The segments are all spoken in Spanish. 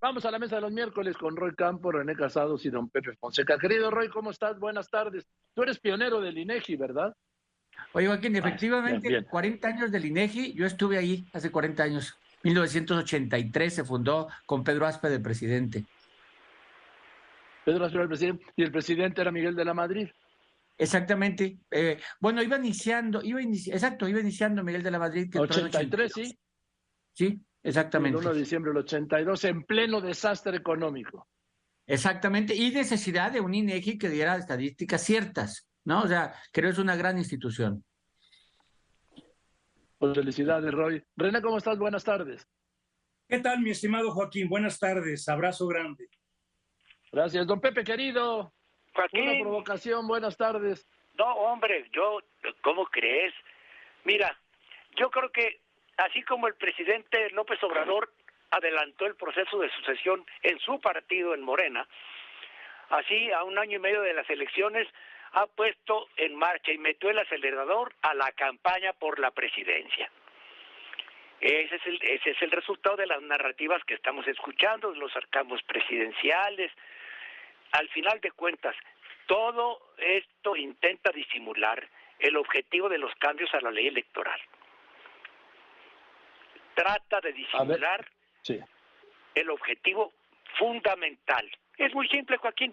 vamos a la mesa de los miércoles con Roy Campo, René Casados y don Pepe Fonseca. Querido Roy, ¿cómo estás? Buenas tardes. Tú eres pionero del INEGI, ¿verdad? Oye, Joaquín, efectivamente, 40 años del INEGI, yo estuve ahí hace 40 años. 1983 se fundó con Pedro Aspe de presidente. Pedro Aspe el presidente, y el presidente era Miguel de la Madrid. Exactamente. Eh, bueno, iba iniciando, iba exacto, iba iniciando Miguel de la Madrid. Que 83, sí. Sí, exactamente. El 1 de diciembre del 82, en pleno desastre económico. Exactamente, y necesidad de un INEGI que diera estadísticas ciertas, ¿no? O sea, creo que es una gran institución. Pues felicidades, Roy. René, ¿cómo estás? Buenas tardes. ¿Qué tal, mi estimado Joaquín? Buenas tardes, abrazo grande. Gracias, don Pepe, querido. Joaquín. Una provocación, buenas tardes. No, hombre, yo, ¿cómo crees? Mira, yo creo que así como el presidente López Obrador adelantó el proceso de sucesión en su partido, en Morena, así a un año y medio de las elecciones ha puesto en marcha y metió el acelerador a la campaña por la presidencia. Ese es el, resultado de las narrativas que estamos escuchando, los arcamos presidenciales. Al final de cuentas, todo esto intenta disimular el objetivo de los cambios a la ley electoral. Trata de disimular el objetivo fundamental. Es muy simple, Joaquín.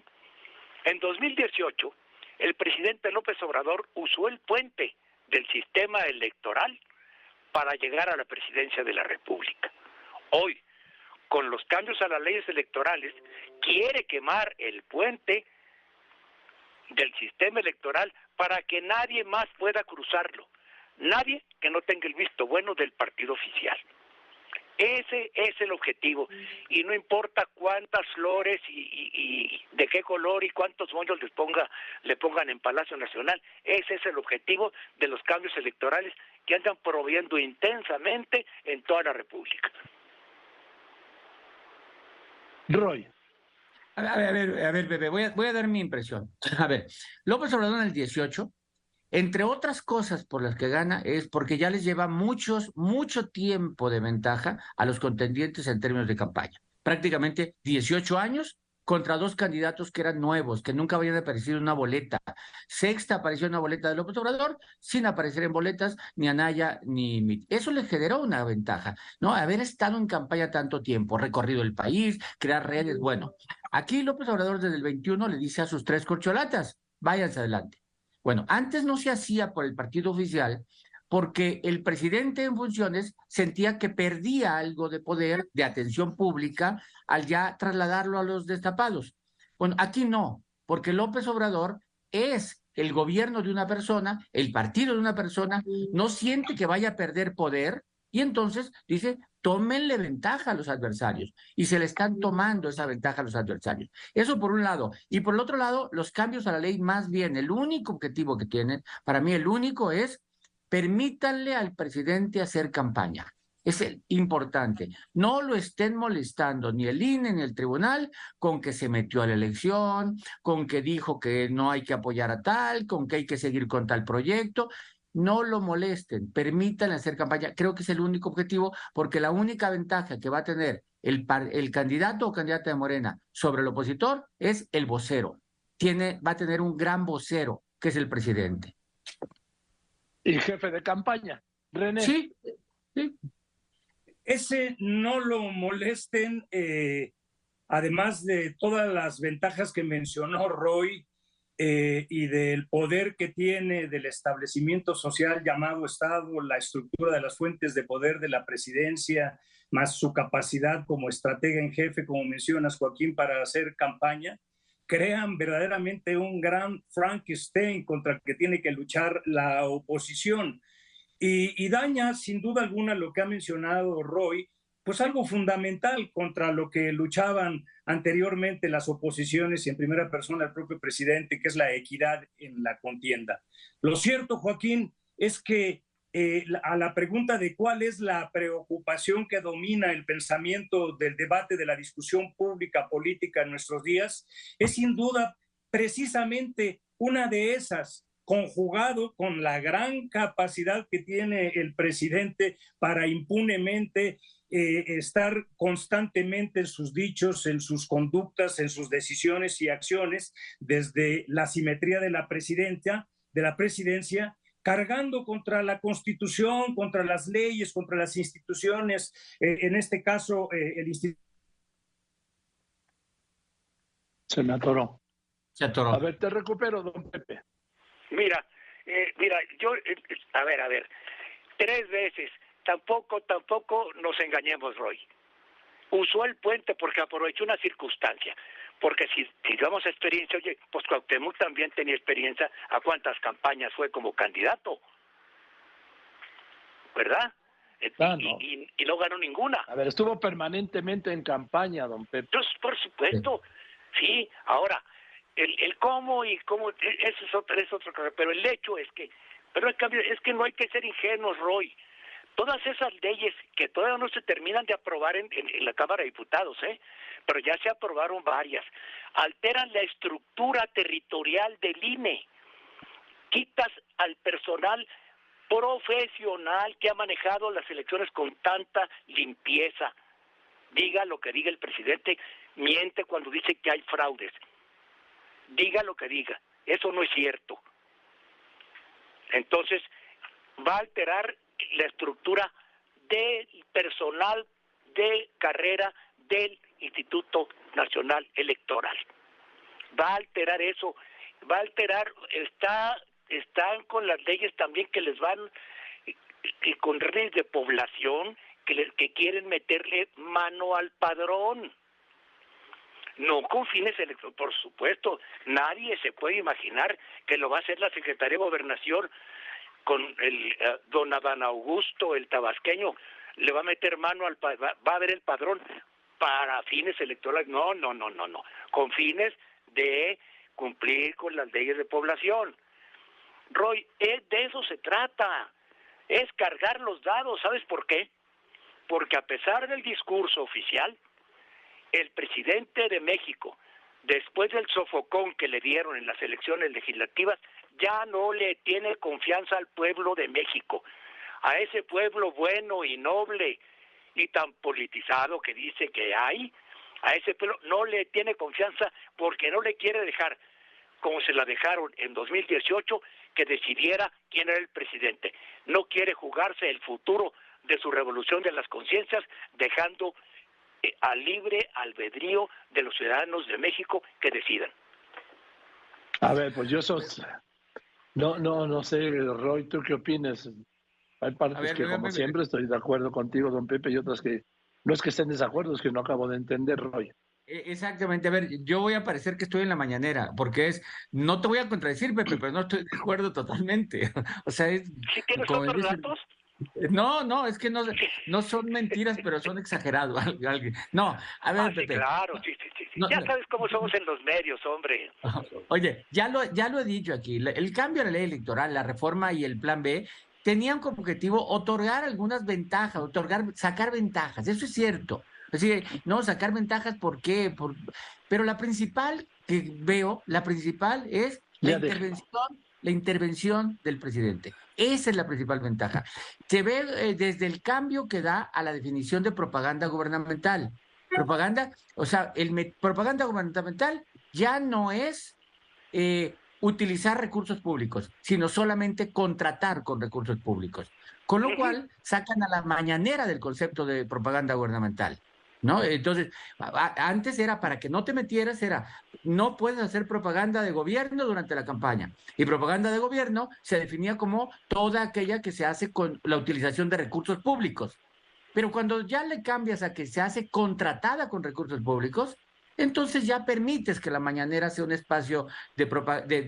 En 2018, el presidente López Obrador usó el puente del sistema electoral para llegar a la presidencia de la República. Hoy, con los cambios a las leyes electorales, quiere quemar el puente del sistema electoral para que nadie más pueda cruzarlo. Nadie que no tenga el visto bueno del partido oficial. Ese es el objetivo. Y no importa cuántas flores y, de qué color y cuántos moños les ponga, le pongan en Palacio Nacional. Ese es el objetivo de los cambios electorales que andan promoviendo intensamente en toda la República. Roy. A ver, a ver, a ver, bebé, voy a, voy a dar mi impresión. A ver, López Obrador en el 18 entre otras cosas por las que gana es porque ya les lleva muchos, mucho tiempo de ventaja a los contendientes en términos de campaña. Prácticamente 18 años contra dos candidatos que eran nuevos, que nunca habían aparecido en una boleta. Sexta apareció en una boleta de López Obrador, sin aparecer en boletas ni Anaya ni Mit. Eso le generó una ventaja, ¿no? Haber estado en campaña tanto tiempo, recorrido el país, crear redes. Bueno, aquí López Obrador desde el 21 le dice a sus tres corcholatas, váyanse adelante. Bueno, antes no se hacía por el partido oficial porque el presidente en funciones sentía que perdía algo de poder, de atención pública, al ya trasladarlo a los destapados. Bueno, aquí no, porque López Obrador es el gobierno de una persona, el partido de una persona, no siente que vaya a perder poder y entonces dice, tómenle ventaja a los adversarios. Y se le están tomando esa ventaja a los adversarios. Eso por un lado. Y por el otro lado, los cambios a la ley, más bien, el único objetivo que tienen, para mí el único es, permítanle al presidente hacer campaña. Es el importante. No lo estén molestando ni el INE ni el tribunal con que se metió a la elección, con que dijo que no hay que apoyar a tal, con que hay que seguir con tal proyecto no lo molesten, permítanle hacer campaña. Creo que es el único objetivo, porque la única ventaja que va a tener el, el candidato o candidata de Morena sobre el opositor es el vocero. Tiene, va a tener un gran vocero, que es el presidente. Y jefe de campaña, René. Sí, sí. Ese no lo molesten, eh, además de todas las ventajas que mencionó Roy, eh, y del poder que tiene del establecimiento social llamado Estado, la estructura de las fuentes de poder de la presidencia, más su capacidad como estratega en jefe, como mencionas, Joaquín, para hacer campaña, crean verdaderamente un gran Frankenstein contra el que tiene que luchar la oposición. Y, y daña, sin duda alguna, lo que ha mencionado Roy, pues algo fundamental contra lo que luchaban anteriormente las oposiciones y en primera persona el propio presidente, que es la equidad en la contienda. Lo cierto, Joaquín, es que eh, a la pregunta de cuál es la preocupación que domina el pensamiento del debate de la discusión pública política en nuestros días, es sin duda precisamente una de esas conjugado con la gran capacidad que tiene el presidente para impunemente eh, estar constantemente en sus dichos, en sus conductas, en sus decisiones y acciones, desde la simetría de la presidencia, de la presidencia, cargando contra la constitución, contra las leyes, contra las instituciones, eh, en este caso eh, el instituto. Se me atoró. Se atoró. A ver, te recupero, don Pepe. Mira, mira, yo, a ver, a ver, tres veces tampoco, tampoco nos engañemos, Roy. Usó el puente porque aprovechó una circunstancia. Porque si, digamos experiencia, oye, pues Cuauhtémoc también tenía experiencia a cuántas campañas fue como candidato. ¿Verdad? Ah, y, no. ganó ninguna. A ver, estuvo permanentemente en campaña, don Pepe. Pues, por supuesto, sí. Ahora, el, el cómo y cómo, e, eso es otra, es otra cosa, pero el hecho es que, pero el cambio es que no hay que ser ingenuos, Roy. Todas esas leyes que todavía no se terminan de aprobar en, la Cámara de Diputados, ¿eh? pero ya se aprobaron varias, alteran la estructura territorial del INE. Quitas al personal profesional que ha manejado las elecciones con tanta limpieza. Diga lo que diga el presidente, miente cuando dice que hay fraudes. Diga lo que diga, eso no es cierto. Entonces, va a alterar la estructura del personal de carrera del Instituto Nacional Electoral. Va a alterar eso, va a alterar, está, están con las leyes también que les van, y con redes de población que, que quieren meterle mano al padrón. No con fines electorales, por supuesto, nadie se puede imaginar que lo va a hacer la Secretaría de Gobernación con el eh, don Adán Augusto, el tabasqueño, le va a meter mano al va, va a ver el padrón para fines electorales. No, no, no, no, no. Con fines de cumplir con las leyes de población. Roy, eh, de eso se trata. Es cargar los dados. ¿Sabes por qué? Porque a pesar del discurso oficial, el presidente de México, después del sofocón que le dieron en las elecciones legislativas, ya no le tiene confianza al pueblo de México, a ese pueblo bueno y noble y tan politizado que dice que hay, a ese pueblo no le tiene confianza porque no le quiere dejar, como se la dejaron en 2018, que decidiera quién era el presidente. No quiere jugarse el futuro de su revolución de las conciencias, dejando al libre albedrío de los ciudadanos de México que decidan. A ver, pues yo sos, no, no, no sé, Roy, ¿tú qué opinas? Hay partes que, como siempre, estoy de acuerdo contigo, don Pepe, y otras que no es que estén en desacuerdo, es que no acabo de entender, Roy. E, exactamente, a ver, yo voy a parecer que estoy en la mañanera, porque es, no te voy a contradecir, Pepe, pero no estoy de acuerdo totalmente. O sea, es... ¿Sí tienes otros datos? No, no, es que no, no son mentiras, pero son exagerados. No, a ver, ah, Pepe. Claro, sí, sí, sí. ya sabes cómo somos en los medios, hombre. Oye, ya lo, ya lo he dicho aquí, el cambio de la ley electoral, la reforma y el plan B tenían como objetivo otorgar algunas ventajas, otorgar, sacar ventajas, eso es cierto. Es decir, no, sacar ventajas, ¿por qué? Por... Pero la principal que veo, la principal es la intervención, la intervención del presidente. Esa es la principal ventaja. Se ve eh, desde el cambio que da a la definición de propaganda gubernamental. Propaganda, o sea, el propaganda gubernamental ya no es eh, utilizar recursos públicos, sino solamente contratar con recursos públicos. Con lo cual, sacan a la mañanera del concepto de propaganda gubernamental. ¿No? Entonces, antes era para que no te metieras, era no puedes hacer propaganda de gobierno durante la campaña. Y propaganda de gobierno se definía como toda aquella que se hace con la utilización de recursos públicos. Pero cuando ya le cambias a que se hace contratada con recursos públicos, entonces ya permites que la mañanera sea un espacio de,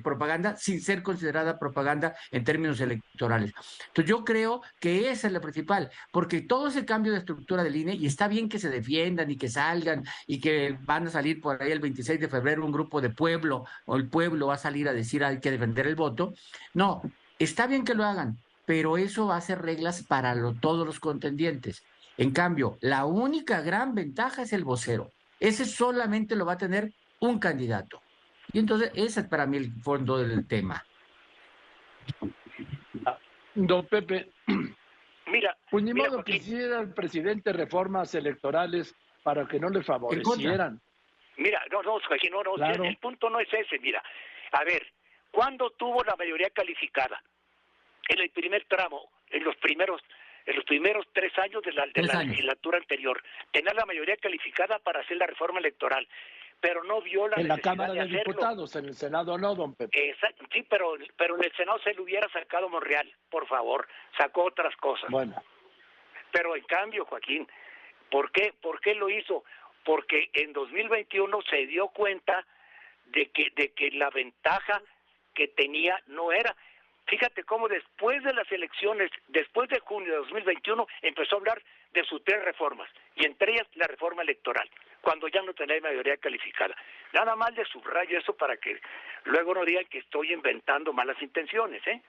propaganda sin ser considerada propaganda en términos electorales. Entonces yo creo que esa es la principal, porque todo ese cambio de estructura del INE, y está bien que se defiendan y que salgan y que van a salir por ahí el 26 de febrero un grupo de pueblo o el pueblo va a salir a decir hay que defender el voto. No, está bien que lo hagan, pero eso va a ser reglas para todos los contendientes. En cambio, la única gran ventaja es el vocero. Ese solamente lo va a tener un candidato. Y entonces ese es para mí el fondo del tema. Don Pepe, mira, pues ni modo que hiciera el presidente reformas electorales para que no le favorecieran. Mira, no, no, no, no el punto no es ese, mira. A ver, ¿cuándo tuvo la mayoría calificada? En el primer tramo, en los primeros en los primeros tres años de la, de la legislatura anterior. Tenía la mayoría calificada para hacer la reforma electoral, pero no vio la En la Cámara de, Diputados, en el Senado no, don Pepe. sí, pero, pero en el Senado se le hubiera sacado Monreal, por favor, sacó otras cosas. Bueno. Pero en cambio, Joaquín, ¿por qué, ¿por qué lo hizo? Porque en 2021 se dio cuenta de que, de que la ventaja que tenía no era Fíjate cómo después de las elecciones, después de junio de 2021, empezó a hablar de sus tres reformas, y entre ellas la reforma electoral, cuando ya no tenía mayoría calificada. Nada más le subrayo eso para que luego no digan que estoy inventando malas intenciones, ¿eh?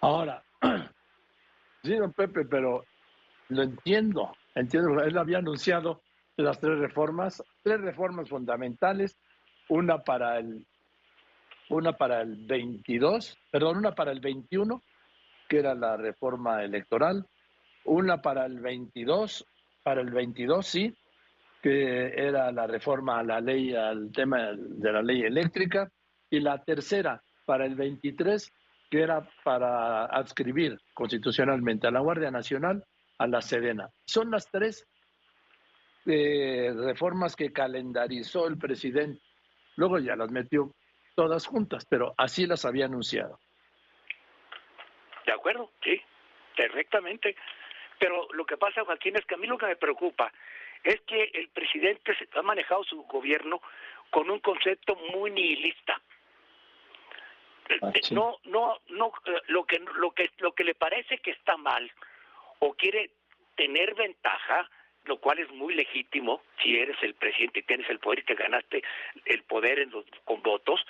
Ahora, sí, don Pepe, pero lo entiendo, entiendo, él había anunciado las tres reformas, tres reformas fundamentales, una para el una para el 22, perdón, una para el 21, que era la reforma electoral, una para el 22, para el 22 sí, que era la reforma a la ley, al tema de la ley eléctrica, y la tercera para el 23, que era para adscribir constitucionalmente a la Guardia Nacional a la Sedena. Son las tres eh, reformas que calendarizó el presidente. Luego ya las metió todas juntas, pero así las había anunciado. De acuerdo, sí, perfectamente. Pero lo que pasa, Joaquín, es que a mí lo que me preocupa es que el presidente ha manejado su gobierno con un concepto muy nihilista. Ah, no, no, no, eh, lo que, lo que, lo que le parece que está mal o quiere tener ventaja, lo cual es muy legítimo si eres el presidente y tienes el poder y te ganaste el poder en los, con votos,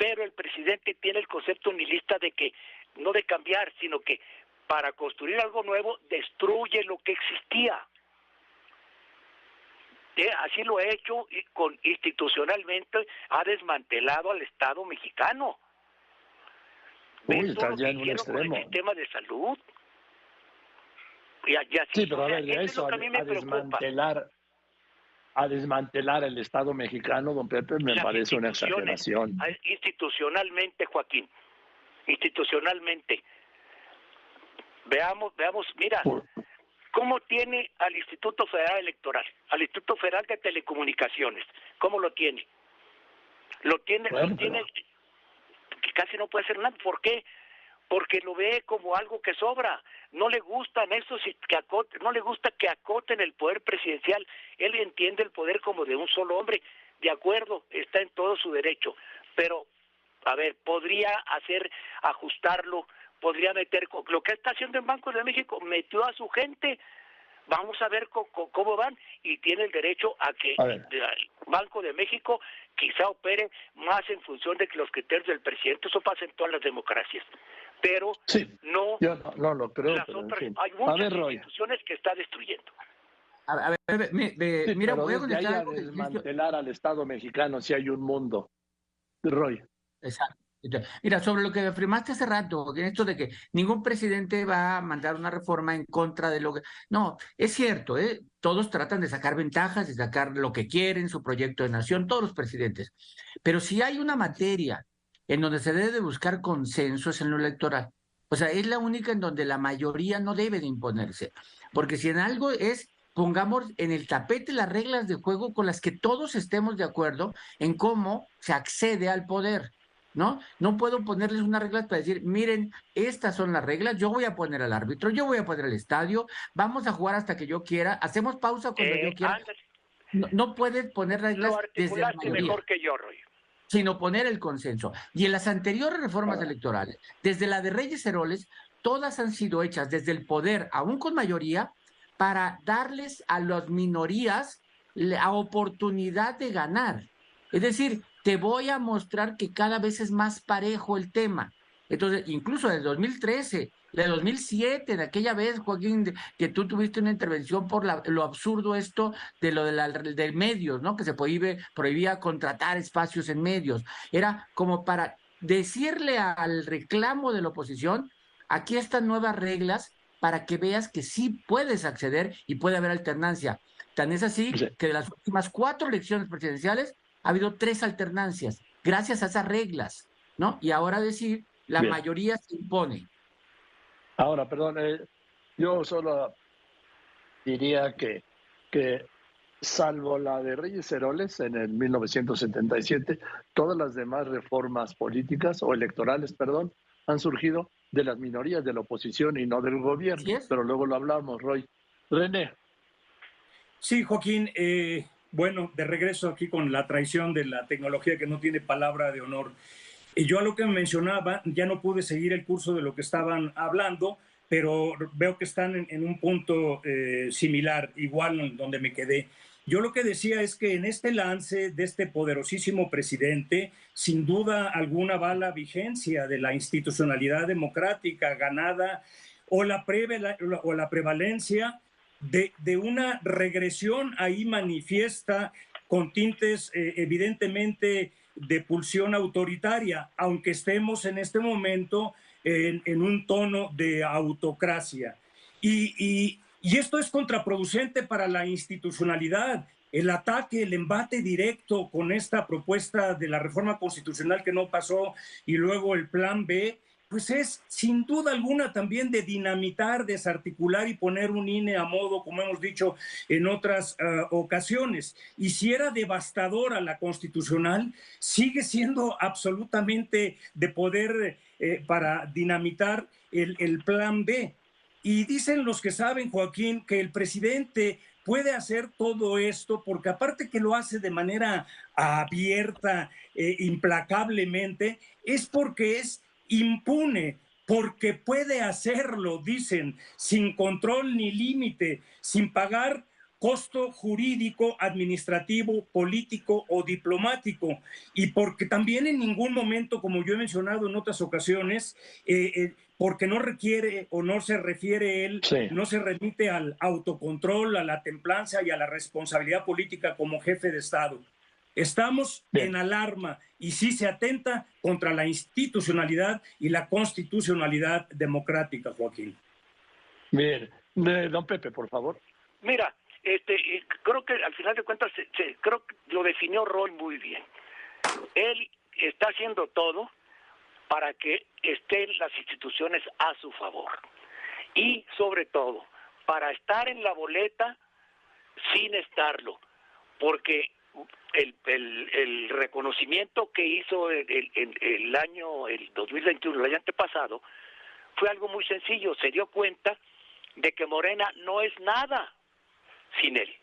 pero el presidente tiene el concepto nihilista de que no de cambiar, sino que para construir algo nuevo destruye lo que existía. Eh, así lo ha hecho y con institucionalmente ha desmantelado al Estado mexicano. Uy, está ya en un extremo. el sistema de salud. sí, pero a ver, eso, a, desmantelar a desmantelar el Estado mexicano, don Pepe, me parece una exageración. Institucionalmente, Joaquín, institucionalmente. Veamos, veamos, mira, ¿cómo tiene al Instituto Federal Electoral, al Instituto Federal de Telecomunicaciones? ¿Cómo lo tiene? Lo tiene, lo tiene, que casi no puede hacer nada. ¿Por qué? Porque lo ve como algo que sobra. No le gustan esos que acoten, no le gusta que acoten el poder presidencial. Él entiende el poder como de un solo hombre. De acuerdo, está en todo su derecho. Pero, a ver, podría hacer, ajustarlo, podría meter, lo que está haciendo en Banco de México, metió a su gente. Vamos a ver cómo, van y tiene el derecho a que el Banco de México quizá opere más en función de que los criterios del presidente, eso pasa en todas las democracias pero no, yo no, lo creo. Hay muchas instituciones que está destruyendo. A ver, mira, voy a desmantelar al Estado mexicano si hay un mundo. Roy. Exacto. Mira, sobre lo que afirmaste hace rato, en esto de que ningún presidente va a mandar una reforma en contra de lo que... No, es cierto, ¿eh? todos tratan de sacar ventajas, de sacar lo que quieren, su proyecto de nación, todos los presidentes. Pero si hay una materia en donde se debe de buscar consensos en lo electoral. O sea, es la única en donde la mayoría no debe de imponerse. Porque si en algo es, pongamos en el tapete las reglas de juego con las que todos estemos de acuerdo en cómo se accede al poder. ¿no? No puedo ponerles unas reglas para decir, miren, estas son las reglas, yo voy a poner al árbitro, yo voy a poner el estadio, vamos a jugar hasta que yo quiera, hacemos pausa cuando yo eh, quiera. No, no puedes poner reglas desde la mejor que yo, Roy sino poner el consenso. Y en las anteriores reformas electorales, desde la de Reyes Heroles, todas han sido hechas desde el poder, aún con mayoría, para darles a las minorías la oportunidad de ganar. Es decir, te voy a mostrar que cada vez es más parejo el tema. Entonces, incluso desde 2013, de 2007, de aquella vez, Joaquín, que tú tuviste una intervención por lo absurdo esto de lo de, la, de medios, ¿no? Que se prohíbe, prohibía contratar espacios en medios. Era como para decirle al reclamo de la oposición, aquí están nuevas reglas para que veas que sí puedes acceder y puede haber alternancia. Tan es así que de las últimas cuatro elecciones presidenciales ha habido tres alternancias, gracias a esas reglas, ¿no? Y ahora decir, la mayoría se impone. Ahora, perdón, eh, yo solo diría que, que salvo la de Reyes Heroles en el 1977, todas las demás reformas políticas o electorales, perdón, han surgido de las minorías de la oposición y no del gobierno. Pero luego lo hablamos, Roy. René. Sí, Joaquín. Eh, bueno, de regreso aquí con la traición de la tecnología que no tiene palabra de honor. Y yo a lo que mencionaba, ya no pude seguir el curso de lo que estaban hablando, pero veo que están en, un punto eh, similar, igual donde me quedé. Yo lo que decía es que en este lance de este poderosísimo presidente, sin duda alguna va la vigencia de la institucionalidad democrática ganada o la, o la prevalencia de, una regresión ahí manifiesta con tintes eh, evidentemente de pulsión autoritaria, aunque estemos en este momento en, un tono de autocracia. Y, y esto es contraproducente para la institucionalidad. El ataque, el embate directo con esta propuesta de la reforma constitucional que no pasó y luego el plan B, pues es sin duda alguna también de dinamitar, desarticular y poner un INE a modo, como hemos dicho en otras eh, ocasiones. Y si era devastadora la constitucional, sigue siendo absolutamente de poder eh, para dinamitar el, el plan B. Y dicen los que saben, Joaquín, que el presidente puede hacer todo esto porque aparte que lo hace de manera abierta, eh, implacablemente, es porque es impune, porque puede hacerlo, dicen, sin control ni límite, sin pagar costo jurídico, administrativo, político o diplomático. Y porque también en ningún momento, como yo he mencionado en otras ocasiones, eh, eh, porque no requiere o no se refiere él, no se remite al autocontrol, a la templanza y a la responsabilidad política como jefe de Estado. Estamos en alarma y sí se atenta contra la institucionalidad y la constitucionalidad democrática, Joaquín. Bien, don Pepe, por favor. Mira, este, creo que al final de cuentas, creo que lo definió Roy muy bien. Él está haciendo todo para que estén las instituciones a su favor y sobre todo para estar en la boleta sin estarlo, porque el, el, reconocimiento que hizo el, el, el, año, el 2021, el año antepasado, fue algo muy sencillo. Se dio cuenta de que Morena no es nada sin él,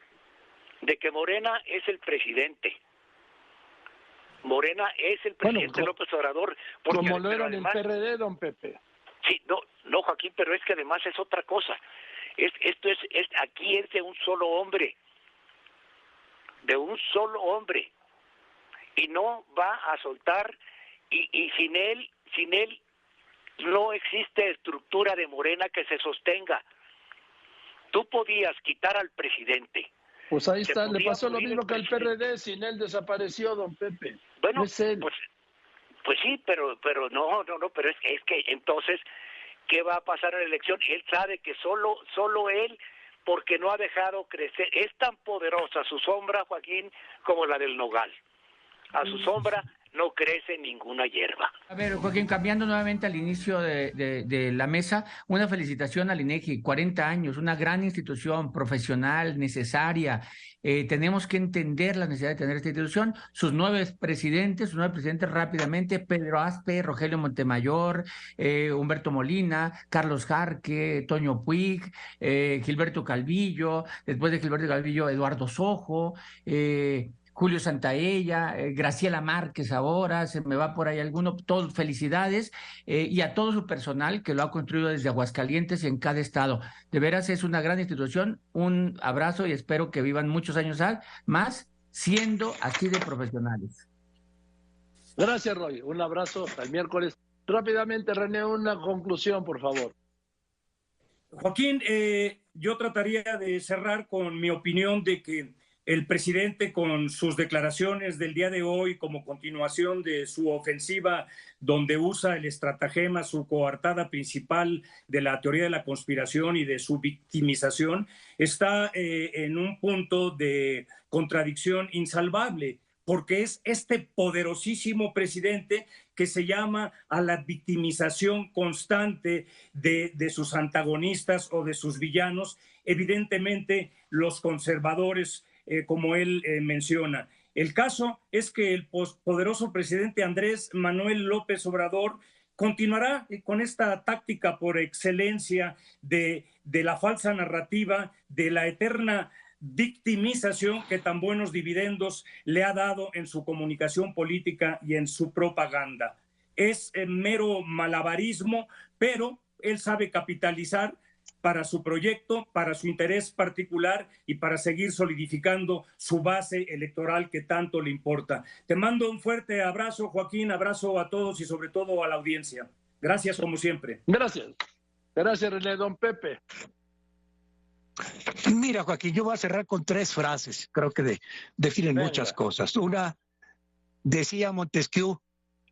de que Morena es el presidente. Morena es el presidente López Obrador. como lo era en el PRD, don Pepe. Sí, no, no, Joaquín, pero es que además es otra cosa. Es, esto es, es, aquí es de un solo hombre de un solo hombre y no va a soltar y, y sin él, sin él no existe estructura de Morena que se sostenga. Tú podías quitar al presidente. Pues ahí está, le pasó lo mismo que al PRD, sin él desapareció don Pepe. Bueno, pues pues sí, pero pero no, no, no, pero es, es que entonces ¿qué va a pasar en la elección? Él sabe que solo solo él porque no ha dejado crecer. Es tan poderosa su sombra, Joaquín, como la del nogal. A su sombra no crece ninguna hierba. A ver, Joaquín, cambiando nuevamente al inicio de, la mesa, una felicitación al INEGI, 40 años, una gran institución profesional, necesaria. Eh, tenemos que entender la necesidad de tener esta institución. Sus nueve presidentes, sus nueve presidentes rápidamente, Pedro Aspe, Rogelio Montemayor, eh, Humberto Molina, Carlos Jarque, Toño Puig, eh, Gilberto Calvillo, después de Gilberto Calvillo, Eduardo Sojo, Julio Santaella, eh, Graciela Márquez ahora, se me va por ahí alguno, todos felicidades, eh, y a todo su personal que lo ha construido desde Aguascalientes en cada estado. De veras es una gran institución, un abrazo y espero que vivan muchos años más siendo así de profesionales. Gracias, Roy. Un abrazo hasta el miércoles. Rápidamente, René, una conclusión, por favor. Joaquín, eh, yo trataría de cerrar con mi opinión de que el presidente con sus declaraciones del día de hoy como continuación de su ofensiva donde usa el estratagema, su coartada principal de la teoría de la conspiración y de su victimización, está eh, en un punto de contradicción insalvable porque es este poderosísimo presidente que se llama a la victimización constante de, de, sus antagonistas o de sus villanos, evidentemente los conservadores eh, como él eh, menciona. El caso es que el poderoso presidente Andrés Manuel López Obrador continuará eh, con esta táctica por excelencia de, de la falsa narrativa, de la eterna victimización que tan buenos dividendos le ha dado en su comunicación política y en su propaganda. Es mero malabarismo, pero él sabe capitalizar para su proyecto, para su interés particular y para seguir solidificando su base electoral que tanto le importa. Te mando un fuerte abrazo, Joaquín, abrazo a todos y sobre todo a la audiencia. Gracias como siempre. Gracias. Gracias, René. Don Pepe. Mira, Joaquín, yo voy a cerrar con tres frases. Creo que definen muchas cosas. Una, decía Montesquieu,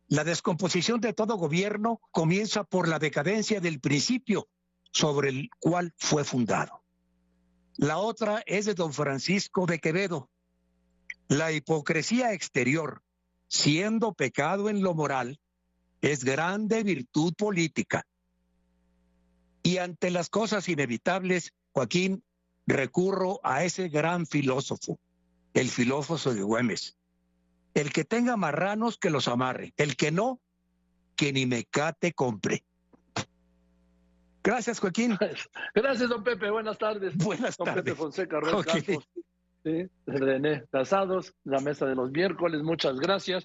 la descomposición de todo gobierno comienza por la decadencia del principio sobre el cual fue fundado. La otra es de don Francisco de Quevedo. La hipocresía exterior, siendo pecado en lo moral, es grande virtud política. Y ante las cosas inevitables, Joaquín, recurro a ese gran filósofo, el filósofo de Güemes. El que tenga marranos, que los amarre. El que no, que ni mecate compre. Gracias, Joaquín. Gracias, don Pepe. Buenas tardes. Buenas don tardes. Pepe Fonseca, René Casados, la mesa de los miércoles. Muchas gracias.